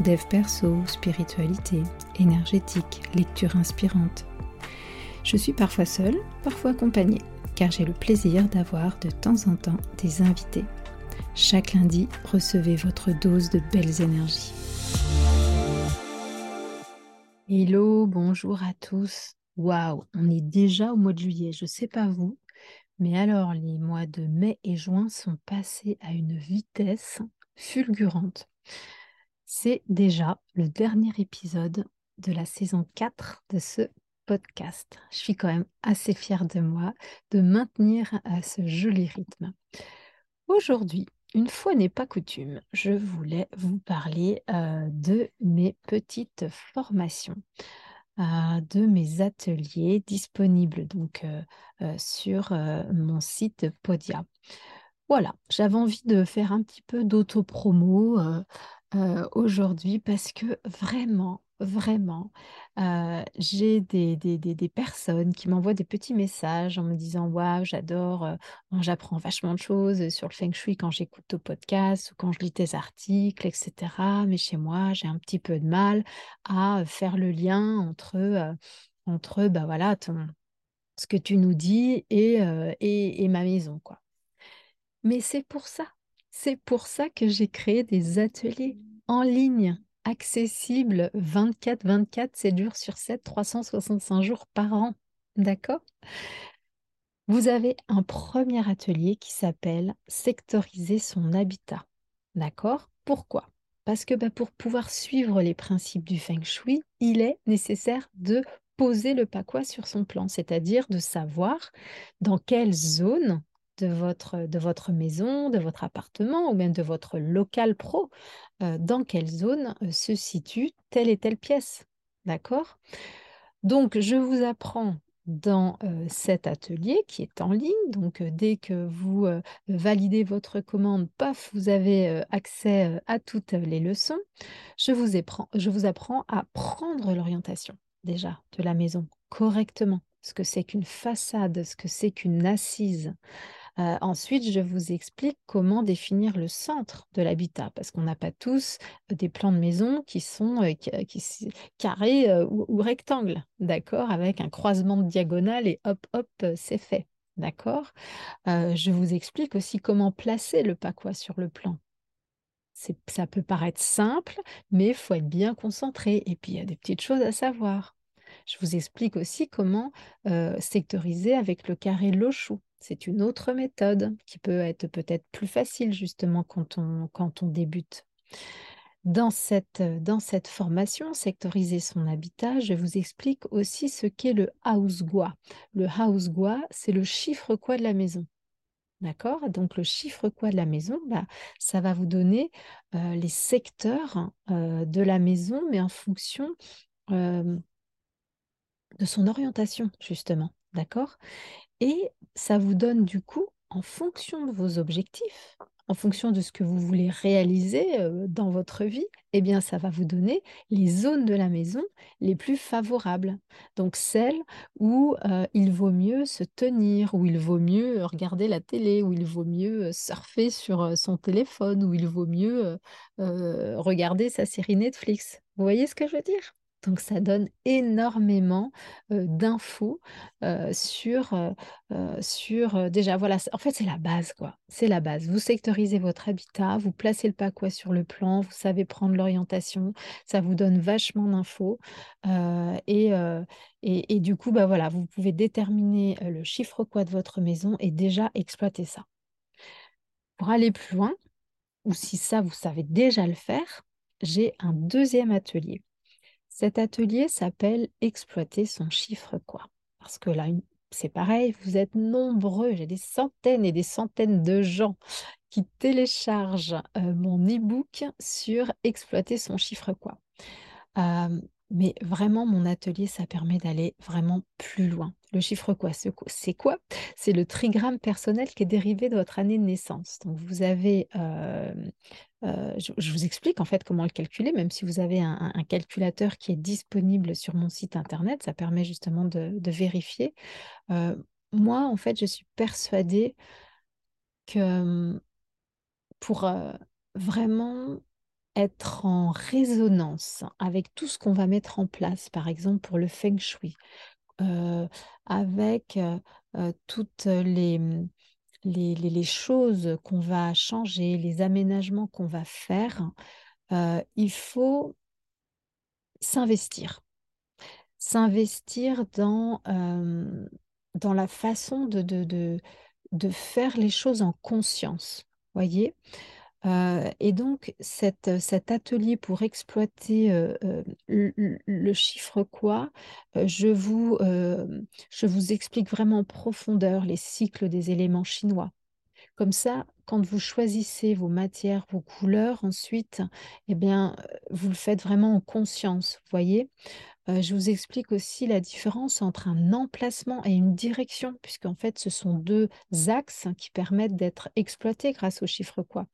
dev perso, spiritualité, énergétique, lecture inspirante. Je suis parfois seule, parfois accompagnée, car j'ai le plaisir d'avoir de temps en temps des invités. Chaque lundi, recevez votre dose de belles énergies. Hello, bonjour à tous. Waouh, on est déjà au mois de juillet. Je ne sais pas vous, mais alors les mois de mai et juin sont passés à une vitesse fulgurante. C'est déjà le dernier épisode de la saison 4 de ce podcast. Je suis quand même assez fière de moi de maintenir à ce joli rythme. Aujourd'hui, une fois n'est pas coutume, je voulais vous parler euh, de mes petites formations, euh, de mes ateliers disponibles donc euh, sur mon site Podia. Voilà, j'avais envie de faire un petit peu d'auto-promo aujourd'hui parce que vraiment, vraiment, j'ai des, des, personnes qui m'envoient des petits messages en me disant Waouh, j'adore, j'apprends vachement de choses sur le feng shui quand j'écoute au podcast ou quand je lis tes articles, etc. Mais chez moi, j'ai un petit peu de mal à faire le lien entre, entre bah voilà, ton, ce que tu nous dis et, et, et ma maison. quoi. Mais c'est pour ça c'est pour ça que j'ai créé des ateliers en ligne, accessibles 24-24, 7 jours sur 7, 365 jours par an. D'accord? Vous avez un premier atelier qui s'appelle Sectoriser son habitat. D'accord? Pourquoi? Parce que bah, pour pouvoir suivre les principes du feng shui, il est nécessaire de poser le quoi sur son plan, c'est-à-dire de savoir dans quelle zone de votre, maison, de votre appartement ou même de votre local pro, euh, dans quelle zone euh, se situe telle et telle pièce. D'accord? Donc, je vous apprends dans euh, cet atelier qui est en ligne. Donc, dès que vous validez votre commande, paf, vous avez accès à toutes les leçons. Je vous, je vous apprends à prendre l'orientation déjà de la maison correctement. Ce que c'est qu'une façade, ce que c'est qu'une assise, euh, ensuite, je vous explique comment définir le centre de l'habitat, parce qu'on n'a pas tous euh, des plans de maison qui sont euh, carrés ou, rectangles, d'accord, avec un croisement de diagonale et hop, hop, c'est fait, d'accord. je vous explique aussi comment placer le quoi sur le plan. Ça peut paraître simple, mais il faut être bien concentré. Et puis, il y a des petites choses à savoir. Je vous explique aussi comment sectoriser avec le carré Lochou. C'est une autre méthode qui peut être peut-être plus facile justement quand on, débute. Dans cette, dans cette formation, sectoriser son habitat, je vous explique aussi ce qu'est le house gua. Le house gua, c'est le chiffre quoi de la maison. D'accord? Donc le chiffre quoi de la maison, bah, ça va vous donner les secteurs de la maison, mais en fonction de son orientation, justement. D'accord? Et ça vous donne du coup, en fonction de vos objectifs, en fonction de ce que vous voulez réaliser dans votre vie, eh bien, ça va vous donner les zones de la maison les plus favorables. Donc, celles où il vaut mieux se tenir, où il vaut mieux regarder la télé, où il vaut mieux surfer sur son téléphone, où il vaut mieux regarder sa série Netflix. Vous voyez ce que je veux dire? Donc ça donne énormément d'infos sur, déjà, voilà, en fait c'est la base, quoi. C'est la base. Vous sectorisez votre habitat, vous placez le pas quoi sur le plan, vous savez prendre l'orientation, ça vous donne vachement d'infos. et, et, du coup, bah voilà, vous pouvez déterminer le chiffre quoi de votre maison et déjà exploiter ça. Pour aller plus loin, ou si ça, vous savez déjà le faire, j'ai un deuxième atelier cet atelier s'appelle Exploiter son chiffre quoi. Parce que là, c'est pareil, vous êtes nombreux, j'ai des centaines et des centaines de gens qui téléchargent euh, mon e-book sur exploiter son chiffre quoi. Euh, mais vraiment, mon atelier, ça permet d'aller vraiment plus loin. Le chiffre quoi C'est quoi? C'est le trigramme personnel qui est dérivé de votre année de naissance. Donc, vous avez je, vous explique en fait comment le calculer, même si vous avez un, calculateur qui est disponible sur mon site internet, ça permet justement de, vérifier. Moi, en fait, je suis persuadée que pour vraiment être en résonance avec tout ce qu'on va mettre en place, par exemple pour le feng shui, avec toutes les, hum, les, choses qu'on va changer, les aménagements qu'on va faire, euh, il faut s'investir. S'investir dans, euh, dans la façon de, de, de, faire les choses en conscience. Voyez et donc, cet atelier pour exploiter le, chiffre quoi, je, vous, je vous explique vraiment en profondeur les cycles des éléments chinois. Comme ça, quand vous choisissez vos matières, vos couleurs, ensuite, eh bien, vous le faites vraiment en conscience, vous voyez? Je vous explique aussi la différence entre un emplacement et une direction, puisqu'en fait, ce sont deux axes qui permettent d'être exploités grâce au chiffre quoi.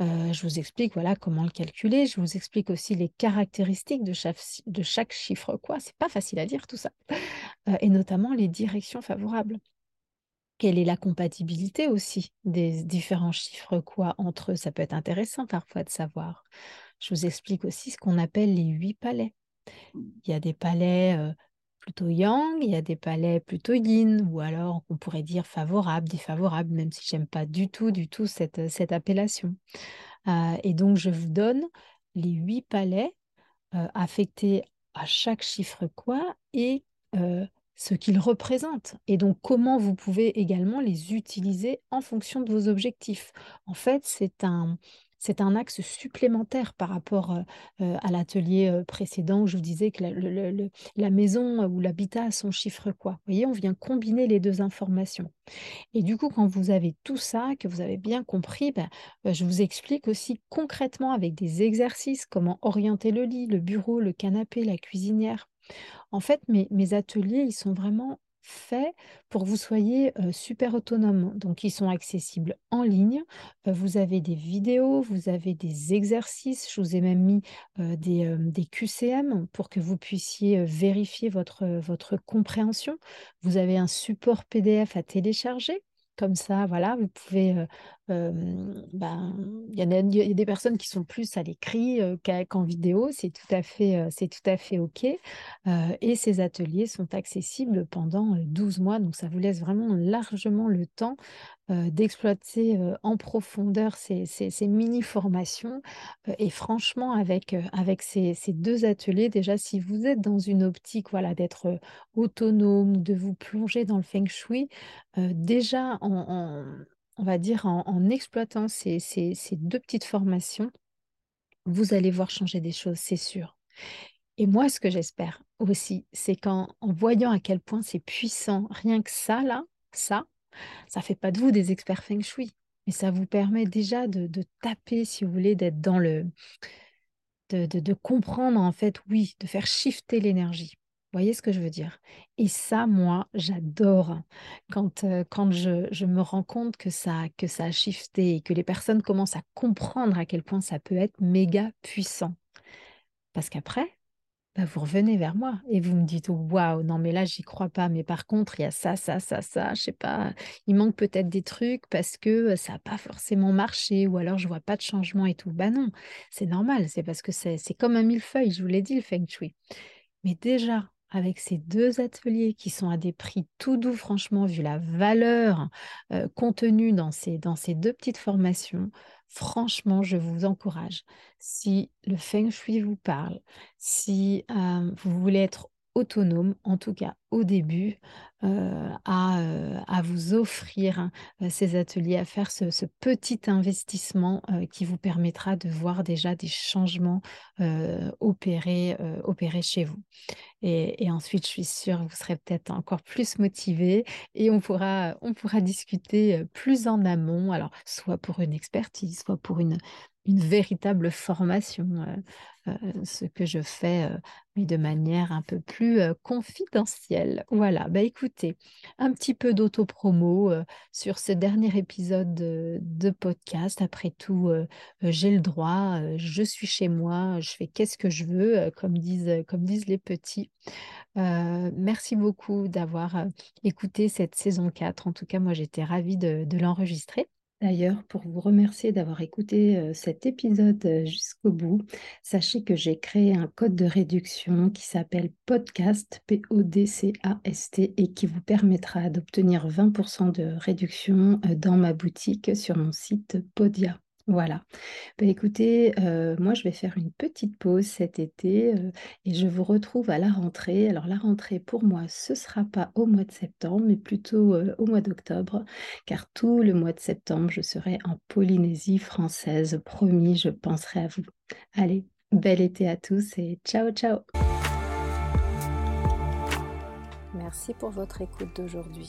Euh, je vous explique voilà comment le calculer. Je vous explique aussi les caractéristiques de chaque, de chaque chiffre quoi. C'est pas facile à dire tout ça. Euh, et notamment les directions favorables. Quelle est la compatibilité aussi des différents chiffres quoi entre eux? Ça peut être intéressant parfois de savoir. Je vous explique aussi ce qu'on appelle les huit palais. Il y a des palais euh, plutôt yang, il y a des palais plutôt yin, ou alors on pourrait dire favorable, défavorable, même si j'aime pas du tout, du tout cette, cette appellation. Euh, et donc je vous donne les huit palais euh, affectés à chaque chiffre quoi et euh, ce qu'ils représentent et donc comment vous pouvez également les utiliser en fonction de vos objectifs. En fait, c'est un, c'est un axe supplémentaire par rapport à l'atelier précédent où je vous disais que la, maison ou l'habitat son chiffre quoi. Vous voyez, on vient combiner les deux informations. Et du coup, quand vous avez tout ça, que vous avez bien compris, ben, je vous explique aussi concrètement avec des exercices comment orienter le lit, le bureau, le canapé, la cuisinière. En fait, mes, mes ateliers, ils sont vraiment faits pour que vous soyez super autonome. Donc, ils sont accessibles en ligne. vous avez des vidéos, vous avez des exercices. Je vous ai même mis des, des, QCM pour que vous puissiez vérifier votre, votre compréhension. Vous avez un support PDF à télécharger. Comme ça, voilà, vous pouvez ben, il y, a des personnes qui sont plus à l'écrit qu'en vidéo, c'est tout à fait, tout à fait OK. et ces ateliers sont accessibles pendant 12 mois, donc ça vous laisse vraiment largement le temps d'exploiter en profondeur ces, mini-formations. et franchement, avec, avec ces, deux ateliers, déjà, si vous êtes dans une optique voilà, d'être autonome, de vous plonger dans le feng shui, déjà en on va dire, en, exploitant ces, deux petites formations, vous allez voir changer des choses, c'est sûr. Et moi, ce que j'espère aussi, c'est qu'en en voyant à quel point c'est puissant, rien que ça, là, ça, ça fait pas de vous des experts feng shui, mais ça vous permet déjà de, taper, si vous voulez, d'être dans le... De, de, de, comprendre, en fait, oui, de faire shifter l'énergie voyez ce que je veux dire? Et ça, moi, j'adore quand, quand je, je, me rends compte que ça, que ça a shifté et que les personnes commencent à comprendre à quel point ça peut être méga puissant. Parce qu'après, bah, vous revenez vers moi et vous me dites waouh, non, mais là, j'y crois pas. Mais par contre, il y a ça, ça, ça, ça, je sais pas, il manque peut-être des trucs parce que ça n'a pas forcément marché ou alors je vois pas de changement et tout. Bah non, c'est normal, c'est parce que c'est comme un millefeuille, je vous l'ai dit, le feng shui. Mais déjà, avec ces deux ateliers qui sont à des prix tout doux, franchement, vu la valeur contenue dans ces, dans ces deux petites formations, franchement, je vous encourage. Si le feng shui vous parle, si vous voulez être autonome, en tout cas au début, à, vous offrir ces ateliers, à faire ce, petit investissement qui vous permettra de voir déjà des changements opérer, opérer chez vous. Et, ensuite, je suis sûre, vous serez peut-être encore plus motivé et on pourra, on pourra discuter plus en amont, alors soit pour une expertise, soit pour une, une véritable formation, euh, euh, ce que je fais, euh, mais de manière un peu plus confidentielle. Voilà, bah écoutez, un petit peu d'autopromo sur ce dernier épisode de, podcast. Après tout, j'ai le droit, je suis chez moi, je fais qu'est-ce que je veux, comme, disent, comme disent les petits. merci beaucoup d'avoir écouté cette saison 4. En tout cas, moi, j'étais ravie de l'enregistrer. D'ailleurs, pour vous remercier d'avoir écouté cet épisode jusqu'au bout, sachez que j'ai créé un code de réduction qui s'appelle podcast, P-O-D-C-A-S-T, et qui vous permettra d'obtenir 20% de réduction dans ma boutique sur mon site Podia. Voilà. Bah, écoutez, euh, moi je vais faire une petite pause cet été euh, et je vous retrouve à la rentrée. Alors la rentrée pour moi, ce ne sera pas au mois de septembre, mais plutôt euh, au mois d'octobre, car tout le mois de septembre, je serai en Polynésie française. Promis, je penserai à vous. Allez, bel été à tous et ciao ciao. Merci pour votre écoute d'aujourd'hui.